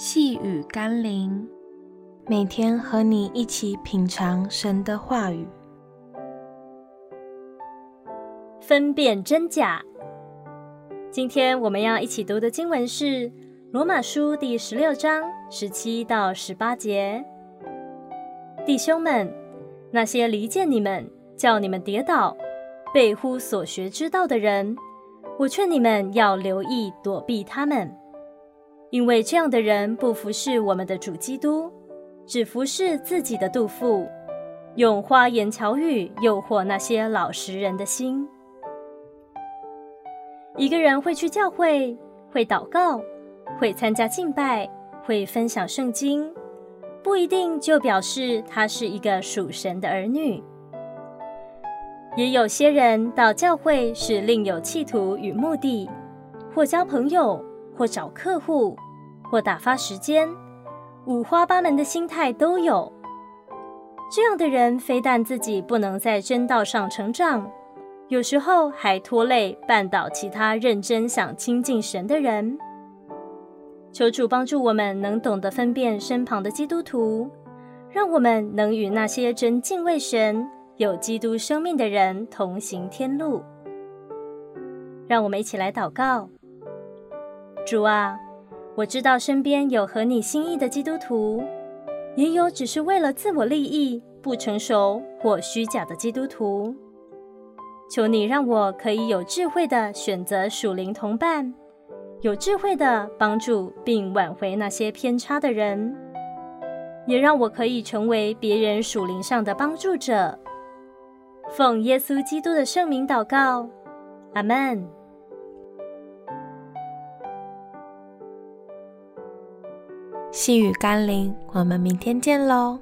细雨甘霖，每天和你一起品尝神的话语，分辨真假。今天我们要一起读的经文是《罗马书》第十六章十七到十八节。弟兄们，那些离间你们、叫你们跌倒、背乎所学之道的人，我劝你们要留意躲避他们。因为这样的人不服侍我们的主基督，只服侍自己的肚腹，用花言巧语诱惑那些老实人的心。一个人会去教会，会祷告，会参加敬拜，会分享圣经，不一定就表示他是一个属神的儿女。也有些人到教会是另有企图与目的，或交朋友。或找客户，或打发时间，五花八门的心态都有。这样的人非但自己不能在真道上成长，有时候还拖累绊倒其他认真想亲近神的人。求主帮助我们能懂得分辨身旁的基督徒，让我们能与那些真敬畏神、有基督生命的人同行天路。让我们一起来祷告。主啊，我知道身边有合你心意的基督徒，也有只是为了自我利益、不成熟或虚假的基督徒。求你让我可以有智慧的选择属灵同伴，有智慧的帮助并挽回那些偏差的人，也让我可以成为别人属灵上的帮助者。奉耶稣基督的圣名祷告，阿门。细雨甘霖，我们明天见喽。